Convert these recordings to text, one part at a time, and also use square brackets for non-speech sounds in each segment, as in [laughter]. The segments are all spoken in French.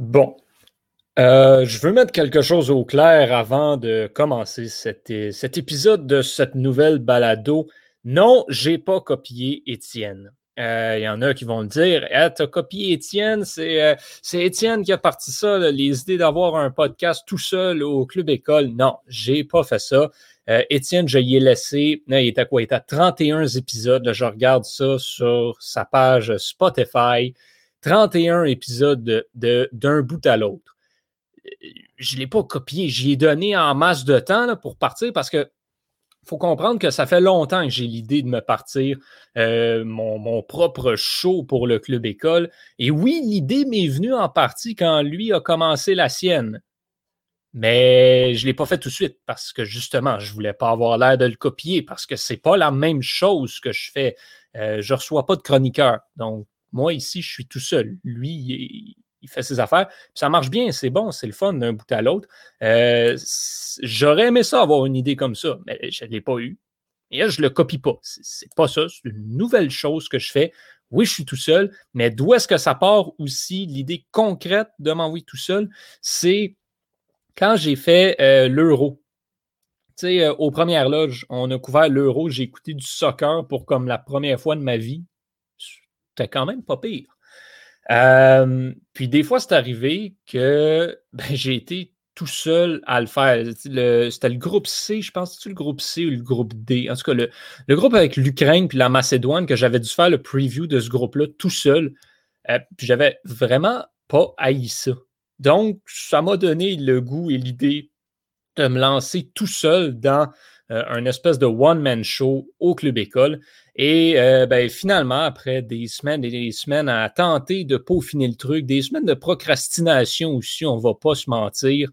Bon. Euh, je veux mettre quelque chose au clair avant de commencer cet, épisode de cette nouvelle balado. Non, j'ai pas copié Étienne. Il euh, y en a qui vont me dire Tu as copié Étienne, c'est Étienne qui a parti ça, les idées d'avoir un podcast tout seul au Club École. Non, j'ai pas fait ça. Euh, Étienne, je y ai laissé, il était quoi? Il était à 31 épisodes. je regarde ça sur sa page Spotify. 31 épisodes d'un de, bout à l'autre. Je ne l'ai pas copié, j'y ai donné en masse de temps pour partir parce que faut comprendre que ça fait longtemps que j'ai l'idée de me partir euh, mon, propre show pour le club école. Et oui, l'idée m'est venue en partie quand lui a commencé la sienne. Mais je ne l'ai pas fait tout de suite parce que justement, je ne voulais pas avoir l'air de le copier parce que ce n'est pas la même chose que je fais. Euh, je ne reçois pas de chroniqueur. Donc, moi, ici, je suis tout seul. Lui, il, fait ses affaires. Ça marche bien, c'est bon, c'est le fun d'un bout à l'autre. Euh, j'aurais aimé ça, avoir une idée comme ça, mais je ne l'ai pas eu. Et là, je ne le copie pas. C'est pas ça. C'est une nouvelle chose que je fais. Oui, je suis tout seul, mais d'où est-ce que ça part aussi? L'idée concrète de m'envoyer tout seul? C'est quand j'ai fait euh, l'euro. Tu sais, euh, aux premières loges, on a couvert l'euro. J'ai écouté du soccer pour comme la première fois de ma vie quand même pas pire. Euh, puis des fois, c'est arrivé que ben, j'ai été tout seul à le faire. C'était le groupe C, je pense, c'est le groupe C ou le groupe D? En tout cas, le, groupe avec l'Ukraine puis la Macédoine, que j'avais dû faire le preview de ce groupe-là tout seul. Euh, puis j'avais vraiment pas haï ça. Donc, ça m'a donné le goût et l'idée de me lancer tout seul dans euh, un espèce de one-man show au Club École. Et euh, ben, finalement, après des semaines et des semaines à tenter de peaufiner le truc, des semaines de procrastination aussi, on ne va pas se mentir,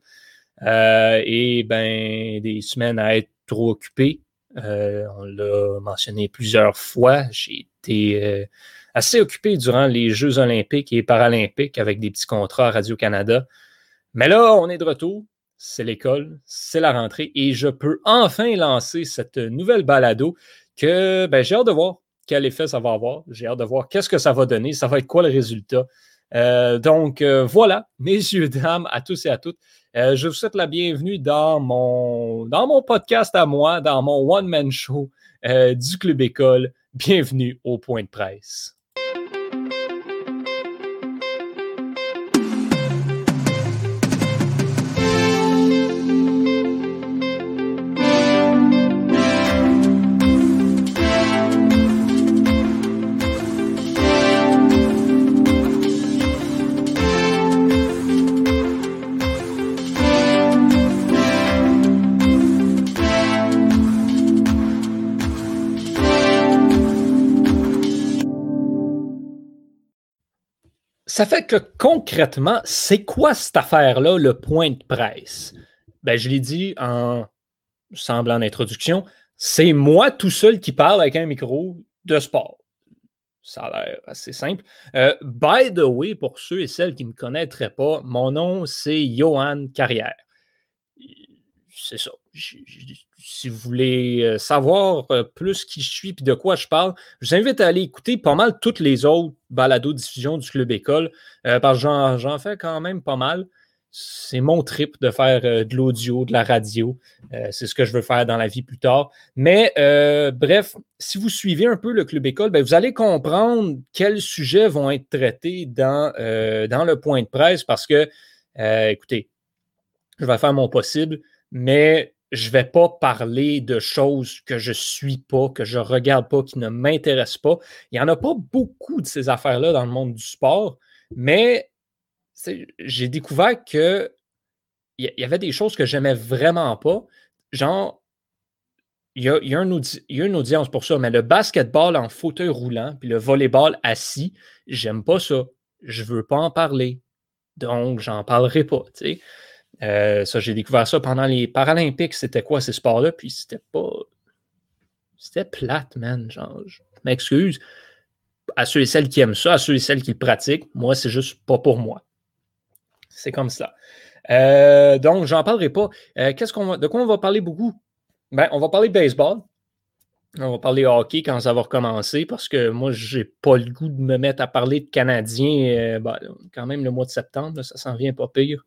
euh, et ben, des semaines à être trop occupé. on l'a mentionné plusieurs fois. J'ai été assez occupé durant les Jeux olympiques et paralympiques avec des petits contrats à Radio-Canada. Mais là, on est de retour c'est l'école, c'est la rentrée et je peux enfin lancer cette nouvelle balado que ben, j'ai hâte de voir quel effet ça va avoir. J'ai hâte de voir qu'est-ce que ça va donner, ça va être quoi le résultat. Euh, donc euh, voilà, [laughs] messieurs, dames, à tous et à toutes. Euh, je vous souhaite la bienvenue dans mon, dans mon podcast à moi, dans mon one-man show du Club École. Bienvenue au point de presse. Ça fait que concrètement, c'est quoi cette affaire-là, le point de presse? Ben, je l'ai dit en semblant d'introduction, c'est moi tout seul qui parle avec un micro de sport. Ça a l'air assez simple. Euh, by the way, pour ceux et celles qui ne me connaîtraient pas, mon nom, c'est Johan Carrière. C'est ça si vous voulez euh, savoir euh, plus qui je suis et de quoi je parle, je vous invite à aller écouter pas mal toutes les autres balados diffusion du Club École, euh, parce que j'en fais quand même pas mal. C'est mon trip de faire de l'audio, de la radio. c'est ce que je veux faire dans la vie plus tard. Mais bref, si vous suivez un peu le Club École, ben, vous allez comprendre quels sujets vont être traités dans, dans le point de presse parce que, écoutez, je vais faire mon possible, mais je ne vais pas parler de choses que je ne suis pas, que je ne regarde pas, qui ne m'intéressent pas. Il n'y en a pas beaucoup de ces affaires-là dans le monde du sport, mais j'ai découvert qu'il y, y avait des choses que j'aimais vraiment pas. Genre, il y, a, une audience pour ça, mais le basketball en fauteuil roulant, puis le volleyball assis, j'aime pas ça. Je veux pas en parler. Donc, j'en parlerai pas. Euh, ça, j'ai découvert ça pendant les Paralympiques. C'était quoi ces sports-là? Puis c'était pas. C'était plate, man. Genre, je m'excuse. À ceux et celles qui aiment ça, à ceux et celles qui le pratiquent, moi, c'est juste pas pour moi. C'est comme ça. Euh, donc, j'en parlerai pas. Euh, qu'est-ce qu'on de quoi on va parler beaucoup? Ben, on va parler baseball. On va parler hockey quand ça va recommencer parce que moi, j'ai pas le goût de me mettre à parler de Canadiens. Ben, quand même, le mois de septembre, ça s'en vient pas pire.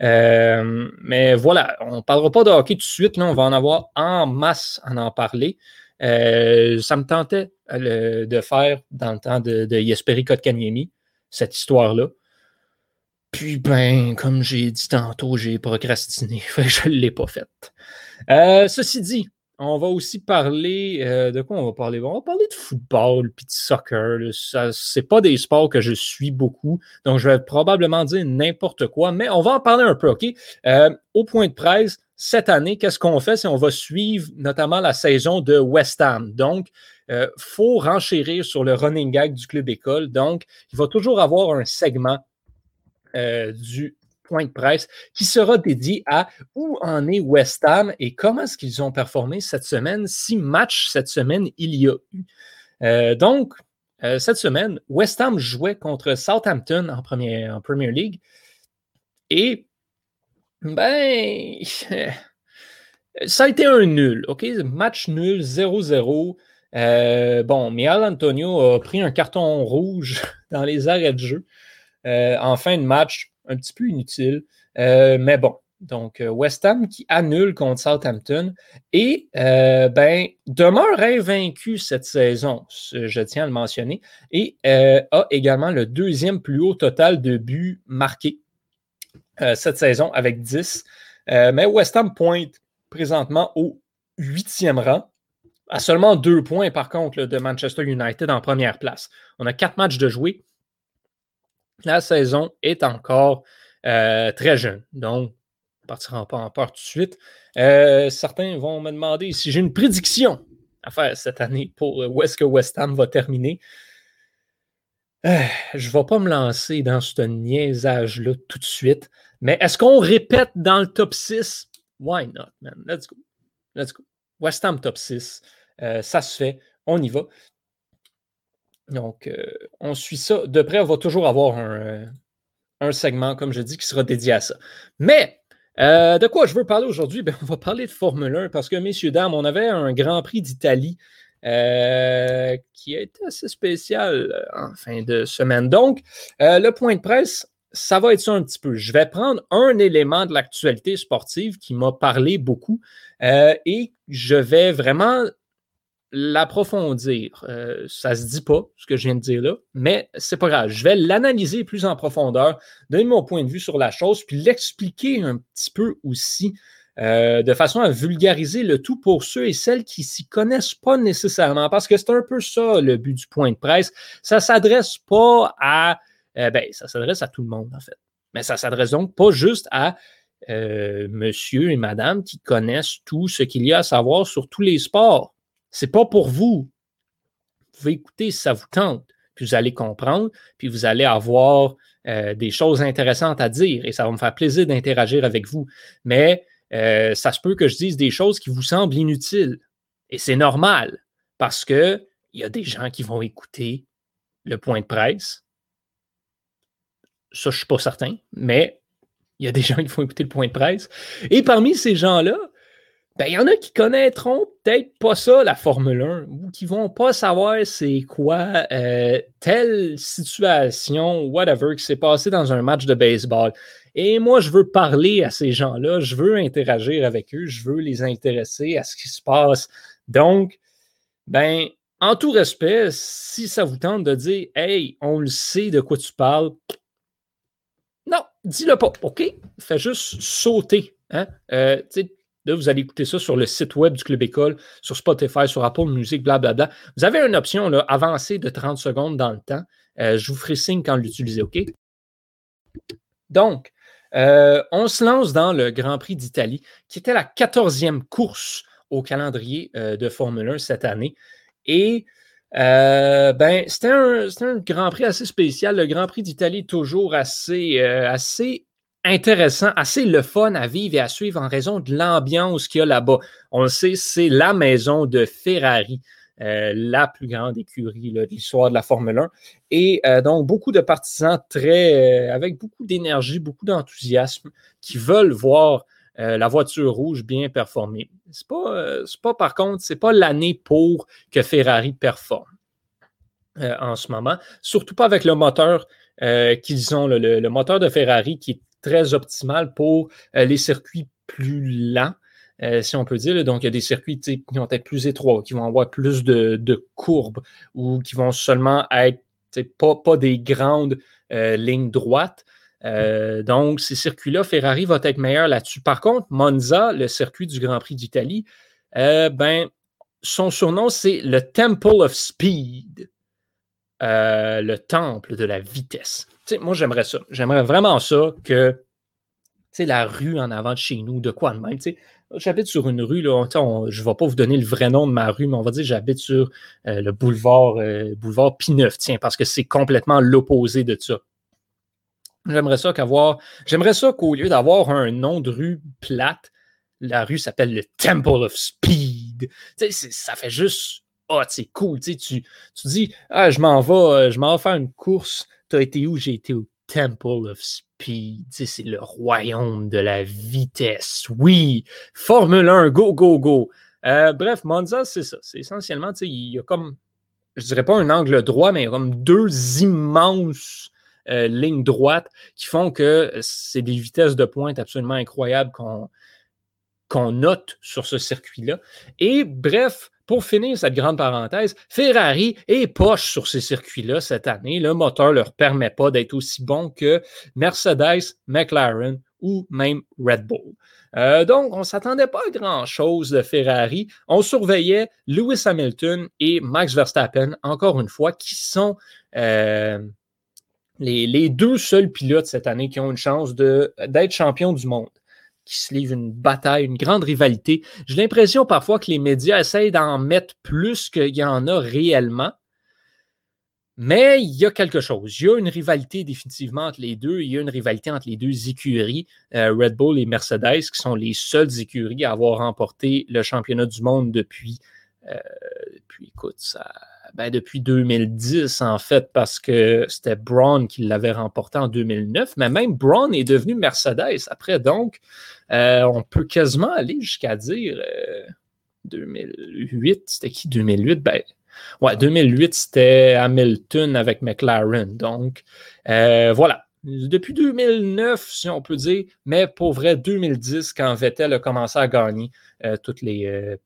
Mais voilà, on ne parlera pas de hockey tout de suite. Là, on va en avoir en masse à en parler. ça me tentait de faire dans le temps de, de Kotkaniemi, cette histoire-là. Puis, ben, comme j'ai dit tantôt, j'ai procrastiné. [laughs] je ne l'ai pas faite. Euh, ceci dit, on va aussi parler euh, de quoi on va parler? On va parler de football puis de soccer. Ce c'est pas des sports que je suis beaucoup, donc je vais probablement dire n'importe quoi, mais on va en parler un peu, OK? Euh, au point de presse, cette année, qu'est-ce qu'on fait? C'est on va suivre notamment la saison de West Ham? Donc, il faut renchérir sur le running gag du club école. Donc, il va toujours avoir un segment euh, du point de presse qui sera dédié à où en est West Ham et comment est-ce qu'ils ont performé cette semaine, si match cette semaine il y a eu. Euh, donc, euh, cette semaine, West Ham jouait contre Southampton en, premier, en Premier League et ben, [laughs] ça a été un nul, OK? Match nul, 0-0. bon, Mial Antonio a pris un carton rouge [laughs] dans les arrêts de jeu. Euh, en fin de match, un petit peu inutile. Euh, mais bon, donc, euh, West Ham qui annule contre Southampton et ben, demeure invaincu cette saison, je tiens à le mentionner, et a également le deuxième plus haut total de buts marqués cette saison avec 10. mais West Ham pointe présentement au huitième rang, à seulement deux points par contre de Manchester United en première place. On a quatre matchs de jouer, la saison est encore euh, très jeune. Donc, on ne partira pas en peur tout de suite. Euh, certains vont me demander si j'ai une prédiction à faire cette année pour où est-ce que West Ham va terminer. Euh, je ne vais pas me lancer dans ce niaisage-là tout de suite. Mais est-ce qu'on répète dans le top 6? Why not, man? Let's go. Let's go. West Ham top 6. ça se fait. On y va. Donc, euh, on suit ça. De près, on va toujours avoir un, euh, segment, comme je dis, qui sera dédié à ça. Mais, euh, de quoi je veux parler aujourd'hui? Ben, on va parler de Formule 1 parce que, messieurs, dames, on avait un Grand Prix d'Italie qui a été assez spécial en fin de semaine. Donc, le point de presse, ça va être ça un petit peu. Je vais prendre un élément de l'actualité sportive qui m'a parlé beaucoup et je vais vraiment l'approfondir. Euh, ça se dit pas, ce que je viens de dire là, mais c'est pas grave. Je vais l'analyser plus en profondeur, donner mon point de vue sur la chose, puis l'expliquer un petit peu aussi, euh, de façon à vulgariser le tout pour ceux et celles qui s'y connaissent pas nécessairement, parce que c'est un peu ça le but du point de presse. Ça s'adresse pas à, euh, ben, ça s'adresse à tout le monde en fait, mais ça s'adresse donc pas juste à monsieur et madame qui connaissent tout ce qu'il y a à savoir sur tous les sports. C'est pas pour vous. Vous pouvez écouter si ça vous tente, puis vous allez comprendre, puis vous allez avoir euh, des choses intéressantes à dire et ça va me faire plaisir d'interagir avec vous. Mais euh, ça se peut que je dise des choses qui vous semblent inutiles. Et c'est normal parce qu'il y a des gens qui vont écouter le point de presse. Ça, je ne suis pas certain, mais il y a des gens qui vont écouter le point de presse. Et parmi ces gens-là, ben, il y en a qui connaîtront peut-être pas ça, la Formule 1, ou qui vont pas savoir c'est quoi euh, telle situation, whatever, qui s'est passé dans un match de baseball. Et moi, je veux parler à ces gens-là, je veux interagir avec eux, je veux les intéresser à ce qui se passe. Donc, ben, en tout respect, si ça vous tente de dire Hey, on le sait de quoi tu parles, non, dis-le pas, OK? Fais juste sauter. Hein? Euh, Vous allez écouter ça sur le site web du Club École, sur Spotify, sur Apple Music, blablabla. Vous avez une option là, avancée de 30 secondes dans le temps. Euh, je vous ferai signe quand l'utiliser, OK? Donc, euh, on se lance dans le Grand Prix d'Italie, qui était la 14e course au calendrier euh, de Formule 1 cette année. Et ben, c'était un, un, Grand Prix assez spécial. Le Grand Prix d'Italie toujours assez, assez intéressant, assez le fun à vivre et à suivre en raison de l'ambiance qu'il y a là-bas. On le sait, c'est la maison de Ferrari. Euh, la plus grande écurie de l'histoire de la Formule 1. Et euh, donc, beaucoup de partisans très, euh, avec beaucoup d'énergie, beaucoup d'enthousiasme, qui veulent voir la voiture rouge bien performée. Ce n'est pas, pas, par contre, ce n'est pas l'année pour que Ferrari performe en ce moment, surtout pas avec le moteur qu'ils ont, le, moteur de Ferrari qui est très optimal pour les circuits plus lents. si on peut dire. Donc, il y a des circuits qui vont être plus étroits, qui vont avoir plus de, courbes ou qui vont seulement être pas, des grandes lignes droites. Euh, donc, ces circuits-là, Ferrari va être meilleur là-dessus. Par contre, Monza, le circuit du Grand Prix d'Italie, euh, ben, son surnom, c'est le Temple of Speed, euh, le temple de la vitesse. Moi, j'aimerais ça. J'aimerais vraiment ça que la rue en avant de chez nous, de quoi de même. J'habite sur une rue, là, je ne vais pas vous donner le vrai nom de ma rue, mais on va dire que j'habite sur le boulevard, boulevard P9, tiens, parce que c'est complètement l'opposé de ça. J'aimerais ça qu'avoir. J'aimerais ça qu'au lieu d'avoir un nom de rue plate, la rue s'appelle le Temple of Speed. ça fait juste. Ah, c'est cool. Tu, tu dis Ah, je m'en vais, euh, je m'en vais faire une course. Tu as été où? J'ai été au Temple of Speed. c'est le royaume de la vitesse. Oui, Formule 1, go, go, go. Euh, bref, Monza, c'est ça. C'est essentiellement, il y a comme, je dirais pas un angle droit, mais il y a comme deux immenses euh, lignes droites qui font que c'est des vitesses de pointe absolument incroyables qu'on note sur ce circuit-là. Et bref, pour finir cette grande parenthèse, Ferrari est poche sur ces circuits-là cette année. Le moteur ne leur permet pas d'être aussi bon que Mercedes, McLaren ou même Red Bull. Euh, donc, on ne s'attendait pas à grand-chose de Ferrari. On surveillait Lewis Hamilton et Max Verstappen, encore une fois, qui sont euh, les, deux seuls pilotes cette année qui ont une chance d'être champions du monde, qui se livrent une bataille, une grande rivalité. J'ai l'impression parfois que les médias essayent d'en mettre plus qu'il y en a réellement. Mais il y a quelque chose. Il y a une rivalité définitivement entre les deux. Il y a une rivalité entre les deux écuries, euh, Red Bull et Mercedes, qui sont les seules écuries à avoir remporté le championnat du monde depuis, euh, écoute, ça, ben, depuis 2010, en fait, parce que c'était Braun qui l'avait remporté en 2009. Mais même Braun est devenu Mercedes après. Donc, euh, on peut quasiment aller jusqu'à dire 2008. Euh, c'était qui? 2008? Ben, ouais, 2008, c'était Hamilton avec McLaren. Donc, euh, voilà. Depuis 2009, si on peut dire, mais pour vrai, 2010, quand Vettel a commencé à gagner toutes les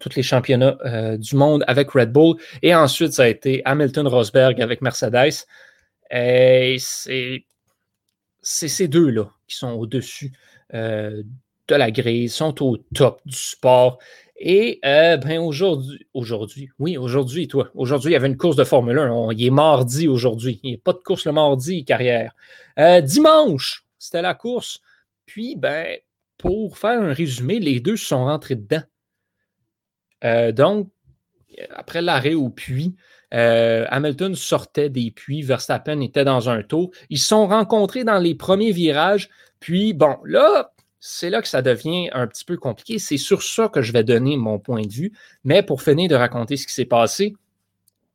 tous les championnats euh, du monde avec Red Bull. Et ensuite, ça a été Hamilton Rosberg avec Mercedes. Et c'est ces deux-là qui sont au-dessus euh, de la grille, sont au top du sport. Et euh, ben aujourd'hui, aujourd'hui, oui, aujourd'hui, toi, aujourd'hui, il y avait une course de Formule 1. il est mardi aujourd'hui. Il n'y a pas de course le mardi, carrière. dimanche, c'était la course. Puis, ben, pour faire un résumé, les deux sont rentrés dedans. Euh, donc, après l'arrêt au puits, euh, Hamilton sortait des puits, Verstappen était dans un tour. Ils se sont rencontrés dans les premiers virages. Puis, bon, là, c'est là que ça devient un petit peu compliqué. C'est sur ça que je vais donner mon point de vue. Mais pour finir de raconter ce qui s'est passé,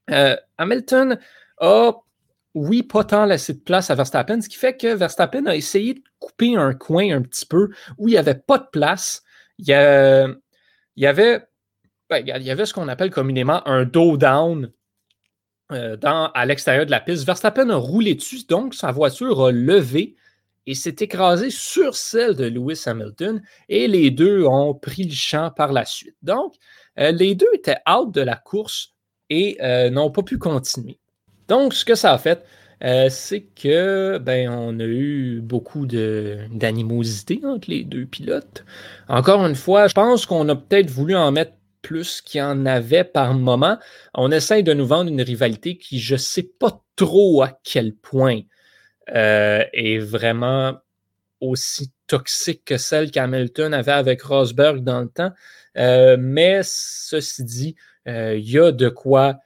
euh, Hamilton a, oui, pas tant laissé de place à Verstappen, ce qui fait que Verstappen a essayé de couper un coin un petit peu où il n'y avait pas de place. Il il y avait ben, il y avait ce qu'on appelle communément un dos down euh, à l'extérieur de la piste. Verstappen a roulé dessus, donc sa voiture a levé et s'est écrasée sur celle de Lewis Hamilton et les deux ont pris le champ par la suite. Donc, euh, les deux étaient out de la course et euh, n'ont pas pu continuer. Donc, ce que ça a fait, c'est que ben, on a eu beaucoup d'animosité entre les deux pilotes. Encore une fois, je pense qu'on a peut-être voulu en mettre plus qu'il y en avait par moment. On essaye de nous vendre une rivalité qui, je ne sais pas trop à quel point, euh, est vraiment aussi toxique que celle qu'Hamilton avait avec Rosberg dans le temps. Euh, mais ceci dit, euh, il y a de quoi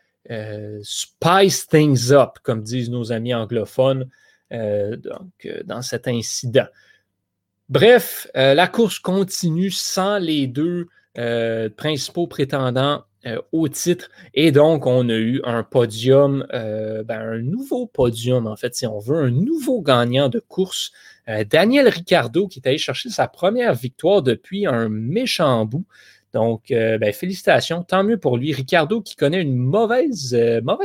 spice things up, comme disent nos amis anglophones, donc, dans cet incident. Bref, la course continue sans les deux euh, principaux prétendants au titre. Et donc, on a eu un podium, ben, un nouveau podium, en fait, si on veut, un nouveau gagnant de course. Daniel Ricciardo, qui est allé chercher sa première victoire depuis un méchant bout. Donc, ben, félicitations, tant mieux pour lui. Ricardo qui connaît une mauvaise,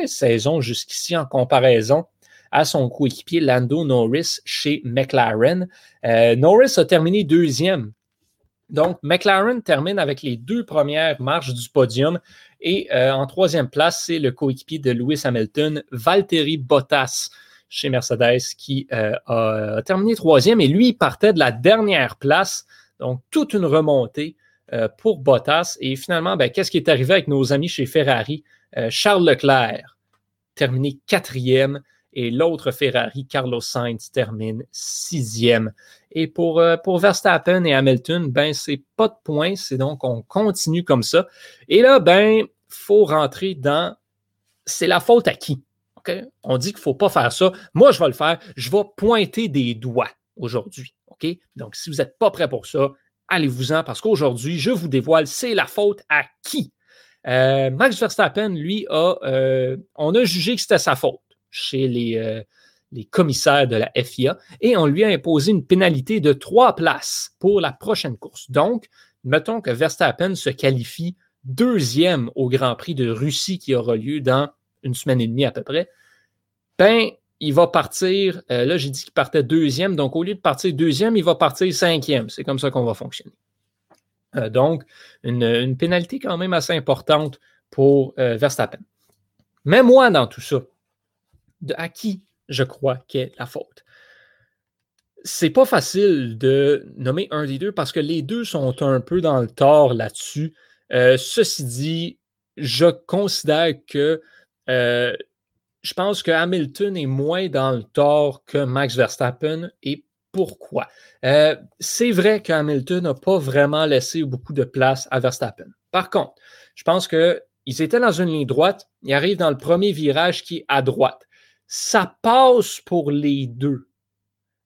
saison jusqu'ici en comparaison à son coéquipier Lando Norris chez McLaren. Euh, Norris a terminé deuxième. Donc, McLaren termine avec les deux premières marches du podium. Et euh, en troisième place, c'est le coéquipier de Lewis Hamilton, Valtteri Bottas, chez Mercedes, qui euh, a, terminé troisième. Et lui, il partait de la dernière place. Donc, toute une remontée pour Bottas. Et finalement, ben, qu'est-ce qui est arrivé avec nos amis chez Ferrari? Charles Leclerc, terminé quatrième. Et l'autre Ferrari, Carlos Sainz, termine sixième. Et pour, euh, pour Verstappen et Hamilton, ben, c'est pas de points. C'est donc, on continue comme ça. Et là, ben, faut rentrer dans c'est la faute à qui? On dit qu'il ne faut pas faire ça. Moi, je vais le faire. Je vais pointer des doigts aujourd'hui. OK? Donc, si vous n'êtes pas prêt pour ça, allez-vous-en parce qu'aujourd'hui, je vous dévoile, c'est la faute à qui? Euh, Max Verstappen, lui, a, euh, on a jugé que c'était sa faute chez les, les, commissaires de la FIA et on lui a imposé une pénalité de trois places pour la prochaine course. Donc, mettons que Verstappen se qualifie deuxième au Grand Prix de Russie qui aura lieu dans une semaine et demie à peu près. Ben, il va partir, euh, là j'ai dit qu'il partait deuxième, donc au lieu de partir deuxième, il va partir cinquième. C'est comme ça qu'on va fonctionner. Euh, donc, une, pénalité quand même assez importante pour Verstappen. Mais moi, dans tout ça, à qui je crois qu'est la faute. C'est pas facile de nommer un des deux parce que les deux sont un peu dans le tort là-dessus. Euh, ceci dit, je considère que euh, je pense que Hamilton est moins dans le tort que Max Verstappen. Et pourquoi? Euh, c'est vrai qu'Hamilton n'a pas vraiment laissé beaucoup de place à Verstappen. Par contre, je pense qu'ils étaient dans une ligne droite. Ils arrivent dans le premier virage qui est à droite ça passe pour les deux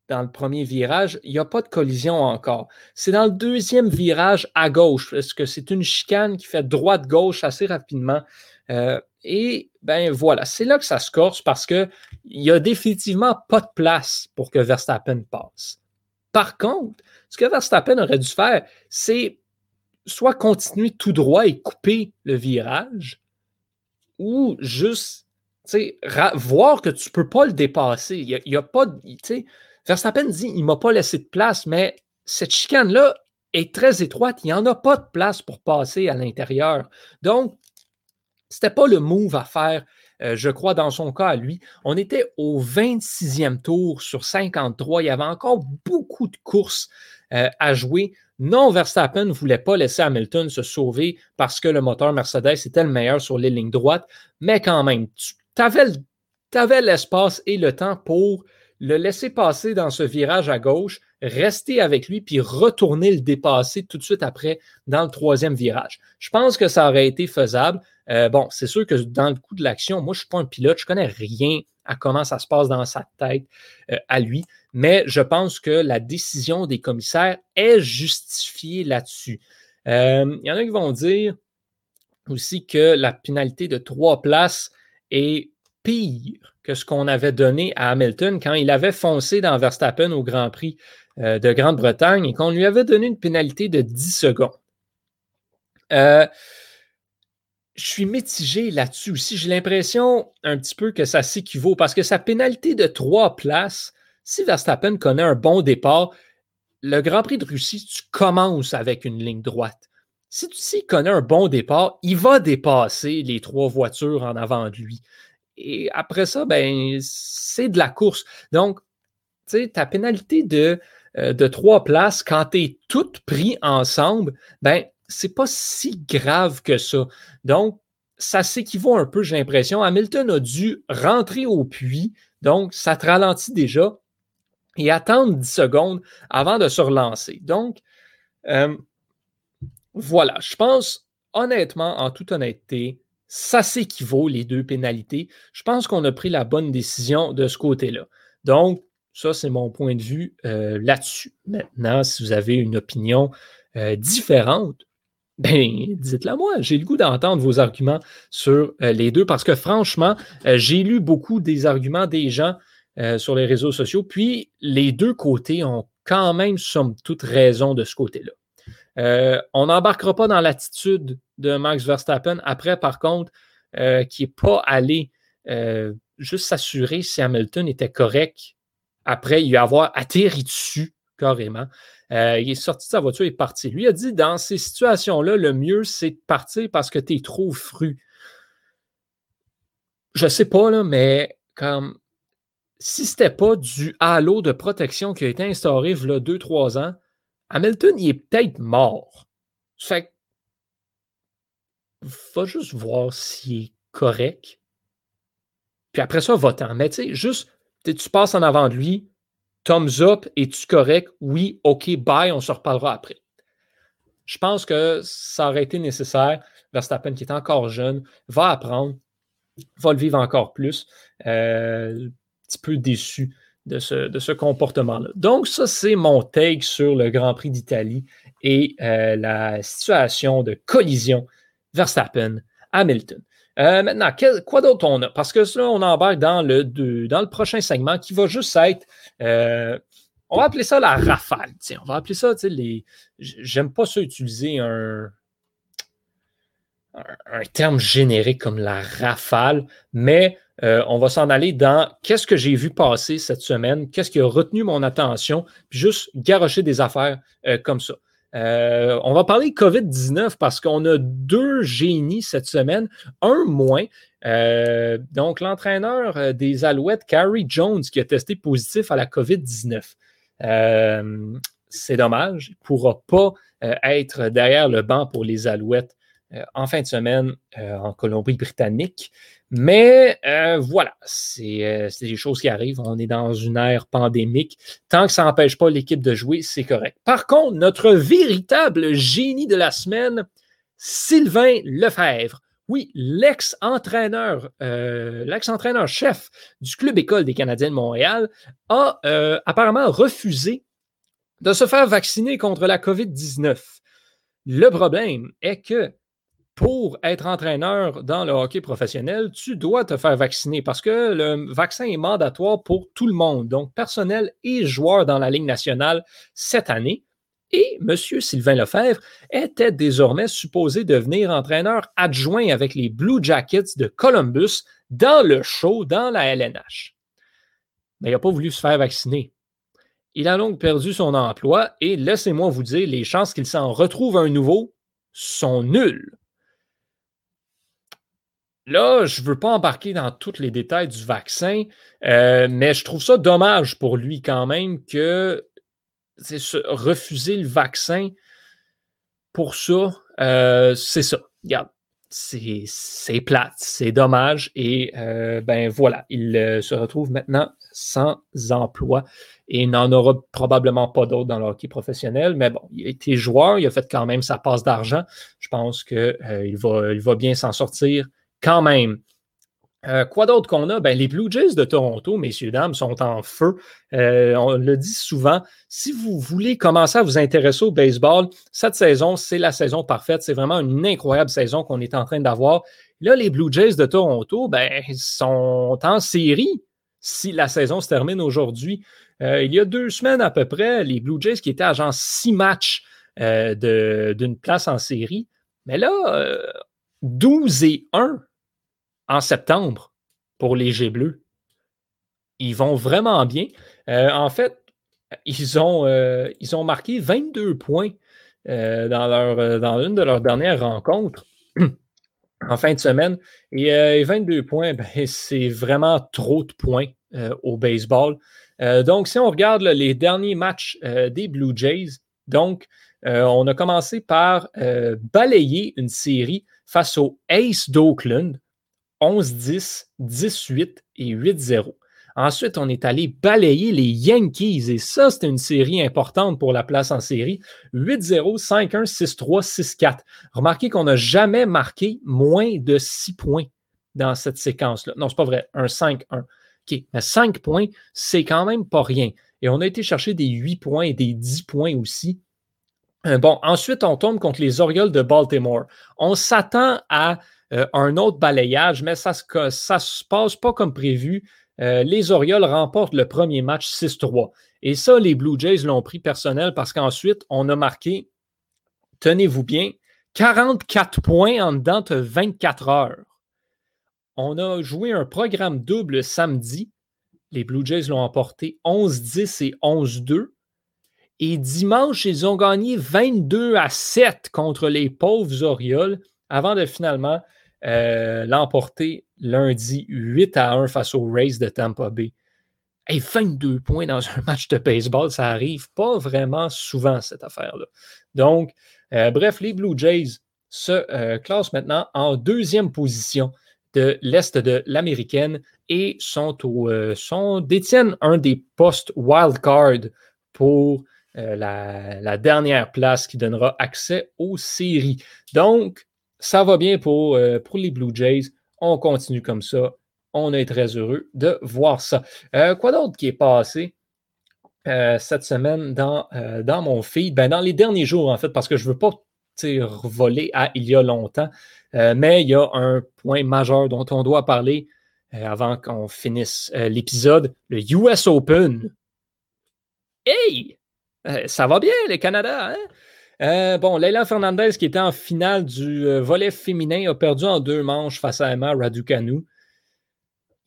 dans le premier virage. Il n'y a pas de collision encore. C'est dans le deuxième virage à gauche, parce que c'est une chicane qui fait droite-gauche assez rapidement. Euh, et ben voilà, c'est là que ça se corse parce qu'il n'y a définitivement pas de place pour que Verstappen passe. Par contre, ce que Verstappen aurait dû faire, c'est soit continuer tout droit et couper le virage, ou juste voir que tu ne peux pas le dépasser. Il a, pas. Verstappen dit il ne m'a pas laissé de place, mais cette chicane-là est très étroite. Il n'y en a pas de place pour passer à l'intérieur. Donc, ce n'était pas le move à faire, euh, je crois, dans son cas à lui. On était au 26e tour sur 53. Il y avait encore beaucoup de courses euh, à jouer. Non, Verstappen ne voulait pas laisser Hamilton se sauver parce que le moteur Mercedes était le meilleur sur les lignes droites, mais quand même, tu tu avais, l'espace et le temps pour le laisser passer dans ce virage à gauche, rester avec lui, puis retourner le dépasser tout de suite après dans le troisième virage. Je pense que ça aurait été faisable. Euh, bon, c'est sûr que dans le coup de l'action, moi, je ne suis pas un pilote, je ne connais rien à comment ça se passe dans sa tête euh, à lui, mais je pense que la décision des commissaires est justifiée là-dessus. Euh, il y en a qui vont dire aussi que la pénalité de trois places est pire que ce qu'on avait donné à Hamilton quand il avait foncé dans Verstappen au Grand Prix euh, de Grande-Bretagne et qu'on lui avait donné une pénalité de 10 secondes. Euh, je suis mitigé là-dessus aussi. J'ai l'impression un petit peu que ça s'équivaut parce que sa pénalité de trois places, si Verstappen connaît un bon départ, le Grand Prix de Russie, tu commences avec une ligne droite. Si tu connais un bon départ, il va dépasser les trois voitures en avant de lui. Et après ça, ben, c'est de la course. Donc, tu sais, ta pénalité de, euh, trois places, quand tu es toutes pris ensemble, ben, c'est pas si grave que ça. Donc, ça s'équivaut un peu, j'ai l'impression. Hamilton a dû rentrer au puits, donc ça te ralentit déjà, et attendre 10 secondes avant de se relancer. Donc, euh, voilà, je pense honnêtement, en toute honnêteté, ça s'équivaut les deux pénalités. Je pense qu'on a pris la bonne décision de ce côté-là. Donc, ça, c'est mon point de vue euh, là-dessus. Maintenant, si vous avez une opinion euh, différente, Ben, dites-le moi. J'ai le goût d'entendre vos arguments sur euh, les deux parce que franchement, j'ai lu beaucoup des arguments des gens sur les réseaux sociaux, puis les deux côtés ont quand même, somme toute, raison de ce côté-là. On n'embarquera pas dans l'attitude de Max Verstappen. Après, par contre, qui n'est pas allé juste s'assurer si Hamilton était correct après y avoir atterri dessus carrément. Euh, il est sorti de sa voiture et est parti. Lui a dit dans ces situations-là, le mieux, c'est de partir parce que tu es trop fru. Je sais pas, là, mais comme si ce n'était pas du halo de protection qui a été instauré il y a 2-3 ans, Hamilton, il est peut-être mort. Fait va juste voir s'il est correct. Puis après ça, va-t'en. Mais tu sais, juste, tu passes en avant de lui, thumbs up, es-tu correct? Oui, OK, bye, on se reparlera après. Je pense que ça aurait été nécessaire. Verstappen, qui est encore jeune, va apprendre, va le vivre encore plus. Euh, un petit peu déçu de ce, comportement-là. Donc, ça, c'est mon take sur le Grand Prix d'Italie et euh, la situation de collision Verstappen-Hamilton. Euh, maintenant, quoi d'autre on a? Parce que là, on embarque dans le, prochain segment qui va juste être. Euh, on va appeler ça la rafale. On va appeler ça, tu les. J'aime pas ça utiliser un, terme générique comme la rafale, mais euh, on va s'en aller dans qu'est-ce que j'ai vu passer cette semaine, qu'est-ce qui a retenu mon attention, puis juste garocher des affaires comme ça. Euh, on va parler COVID-19 parce qu'on a deux génies cette semaine, un moins. Euh, donc, l'entraîneur euh, des Alouettes, Carrie Jones, qui a testé positif à la COVID-19. c'est dommage, il ne pourra pas être derrière le banc pour les Alouettes en fin de semaine en Colombie-Britannique. Mais euh, voilà, euh, c'est des choses qui arrivent. On est dans une ère pandémique. Tant que ça n'empêche pas l'équipe de jouer, c'est correct. Par contre, notre véritable génie de la semaine, Sylvain Lefebvre. Oui, l'ex-entraîneur, euh, l'ex-entraîneur-chef du Club École des Canadiens de Montréal a apparemment refusé de se faire vacciner contre la COVID-19. Le problème est que pour être entraîneur dans le hockey professionnel, tu dois te faire vacciner parce que le vaccin est mandatoire pour tout le monde, donc personnel et joueurs dans la Ligue nationale cette année. Et M. Sylvain Lefebvre était désormais supposé devenir entraîneur adjoint avec les Blue Jackets de Columbus dans le show dans la LNH. Mais il n'a pas voulu se faire vacciner. Il a donc perdu son emploi et laissez-moi vous dire, les chances qu'il s'en retrouve un nouveau sont nulles. Là, je ne veux pas embarquer dans tous les détails du vaccin, euh, mais je trouve ça dommage pour lui quand même que refuser le vaccin pour ça, euh, c'est ça. Regarde, c'est plate, c'est dommage. Et euh, ben voilà, il se retrouve maintenant sans emploi et n'en aura probablement pas d'autres dans le hockey professionnel. Mais bon, il a été joueur, il a fait quand même sa passe d'argent. Je pense qu'il va, il va bien s'en sortir quand même. Euh, quoi d'autre qu'on a? Ben, les Blue Jays de Toronto, messieurs, dames, sont en feu. Euh, on le dit souvent. Si vous voulez commencer à vous intéresser au baseball, cette saison, c'est la saison parfaite. C'est vraiment une incroyable saison qu'on est en train d'avoir. Là, les Blue Jays de Toronto, ben, sont en série si la saison se termine aujourd'hui. Euh, il y a deux semaines à peu près, les Blue Jays qui étaient à genre six matchs d'une place en série. Mais là, 12 et 1 en septembre pour les G bleus. Ils vont vraiment bien. Euh, en fait, ils ont, euh, ils ont marqué 22 points euh, dans, leur, dans de leurs dernières rencontres [clears throat] en fin de semaine. Et 22 points, [laughs] ben, c'est vraiment trop de points au baseball. donc, si on regarde les derniers matchs des Blue Jays, donc, on a commencé par balayer une série face aux Ace d'Oakland 11-10, 18 et 8-0. Ensuite, on est allé balayer les Yankees et ça, c'était une série importante pour la place en série. 8-0, 5-1, 6-3, 6-4. Remarquez qu'on n'a jamais marqué moins de 6 points dans cette séquence-là. Non, c'est pas vrai. Un 5-1. OK, mais 5 points, c'est quand même pas rien. Et on a été chercher des 8 points et des 10 points aussi bon, ensuite, on tombe contre les Orioles de Baltimore. On s'attend à un autre balayage, mais ça ne se passe pas comme prévu. les Orioles remportent le premier match 6-3. Et ça, les Blue Jays l'ont pris personnel parce qu'ensuite, on a marqué, tenez-vous bien, 44 points en dedans de 24 heures. On a joué un programme double samedi. Les Blue Jays l'ont emporté 11-10 et 11-2. Et dimanche, ils ont gagné 22 à 7 contre les pauvres Orioles avant de finalement euh, l'emporter lundi 8 à 1 face aux Rays de Tampa Bay. Et 22 points dans un match de baseball, ça arrive pas vraiment souvent, cette affaire-là. Donc, euh, bref, les Blue Jays se euh, classent maintenant en deuxième position de l'Est de l'Américaine et sont, au, détiennent un des postes wildcard pour la, la, dernière place qui donnera accès aux séries. Donc, ça va bien pour, pour les Blue Jays. On continue comme ça on est très heureux de voir ça. Euh, quoi d'autre qui est passé euh, cette semaine dans, euh, dans mon feed? Ben, dans les derniers jours, en fait, parce que je ne veux pas voler à il y a longtemps, mais il y a un point majeur dont on doit parler avant qu'on finisse l'épisode, le US Open. Hey! ça va bien, les Canada, hein? Bon, Leila Fernandez, qui était en finale du volet féminin, a perdu en deux manches face à Emma Raducanu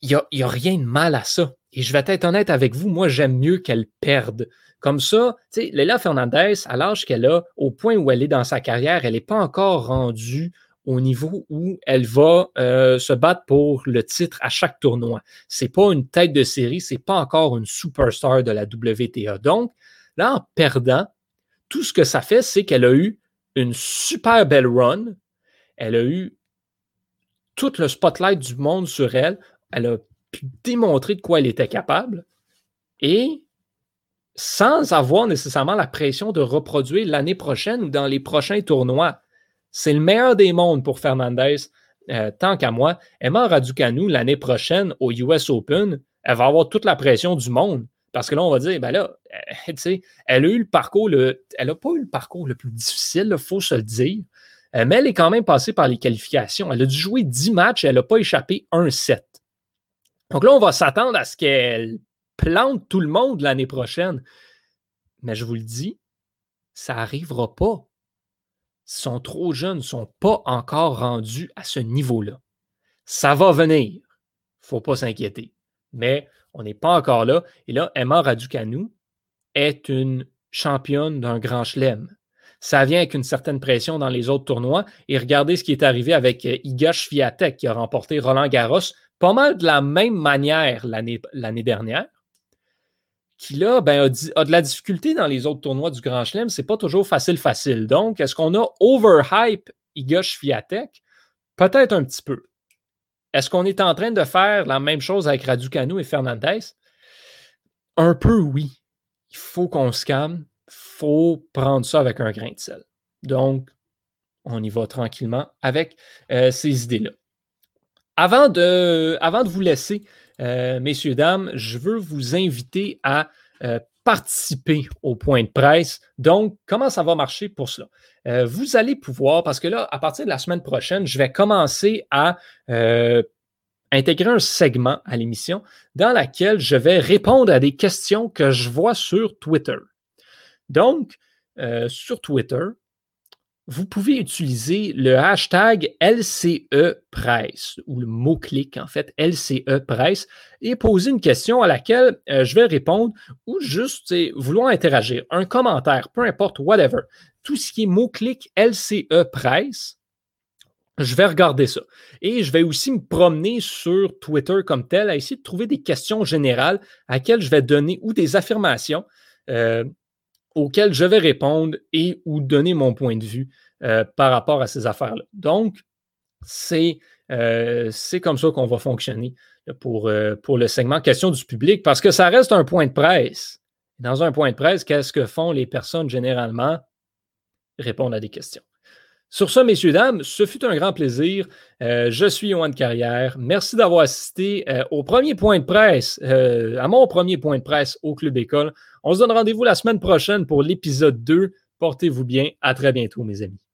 il n'y a, rien de mal à ça. Et je vais être honnête avec vous, moi, j'aime mieux qu'elle perde. Comme ça, tu sais, Léla Fernandez, à l'âge qu'elle a, au point où elle est dans sa carrière, elle n'est pas encore rendue au niveau où elle va euh, se battre pour le titre à chaque tournoi. Ce n'est pas une tête de série, ce n'est pas encore une superstar de la WTA. Donc, là, en perdant, tout ce que ça fait, c'est qu'elle a eu une super belle run. Elle a eu tout le spotlight du monde sur elle elle a pu démontrer de quoi elle était capable et sans avoir nécessairement la pression de reproduire l'année prochaine ou dans les prochains tournois. C'est le meilleur des mondes pour Fernandez, euh, tant qu'à moi. Emma Raducanu, l'année prochaine au US Open, elle va avoir toute la pression du monde. Parce que là, on va dire, ben là, euh, [laughs] sais, elle a eu le parcours, le, elle n'a pas eu le parcours le plus difficile, il faut se le dire. Euh, mais elle est quand même passée par les qualifications. Elle a dû jouer 10 matchs et elle n'a pas échappé un set. Donc là, on va s'attendre à ce qu'elle plante tout le monde l'année prochaine. Mais je vous le dis, ça n'arrivera pas. Ils sont trop jeunes, ne sont pas encore rendus à ce niveau-là. Ça va venir. Il ne faut pas s'inquiéter. Mais on n'est pas encore là. Et là, Emma Raducanu est une championne d'un grand chelem. Ça vient avec une certaine pression dans les autres tournois. Et regardez ce qui est arrivé avec euh, Iga Swiatek qui a remporté Roland Garros pas mal de la même manière l'année dernière, qui là ben, a, de la difficulté dans les autres tournois du Grand Chelem. C'est pas toujours facile, facile. Donc, est-ce qu'on a overhype Iga Fiatek? Peut-être un petit peu. Est-ce qu'on est en train de faire la même chose avec Raducanu et Fernandez? Un peu oui. Il faut qu'on se calme. Il faut prendre ça avec un grain de sel. Donc, on y va tranquillement avec euh, ces idées-là. Avant de, vous laisser, euh, messieurs, dames, je veux vous inviter à euh, participer au point de presse. Donc, comment ça va marcher pour cela? Euh, vous allez pouvoir, parce que là, à partir de la semaine prochaine, je vais commencer à intégrer un segment à l'émission dans lequel je vais répondre à des questions que je vois sur Twitter. Donc, sur Twitter, vous pouvez utiliser le hashtag LCE Presse ou le mot-clic en fait LCE Presse et poser une question à laquelle euh, je vais répondre ou juste vouloir interagir, un commentaire, peu importe, whatever. Tout ce qui est mot-clic LCE Presse, je vais regarder ça. Et je vais aussi me promener sur Twitter comme tel à essayer de trouver des questions générales à laquelle je vais donner ou des affirmations. Euh, auxquelles je vais répondre et ou donner mon point de vue euh, par rapport à ces affaires-là. Donc, c'est euh, comme ça qu'on va fonctionner pour, euh, pour le segment question du public parce que ça reste un point de presse. Dans un point de presse, qu'est-ce que font les personnes généralement? Répondre à des questions. Sur ce, messieurs, dames, ce fut un grand plaisir. je suis Yohan Carrière. Merci d'avoir assisté au premier point de presse, à mon premier point de presse au Club École. On se donne rendez-vous la semaine prochaine pour l'épisode 2. Portez-vous bien. À très bientôt, mes amis.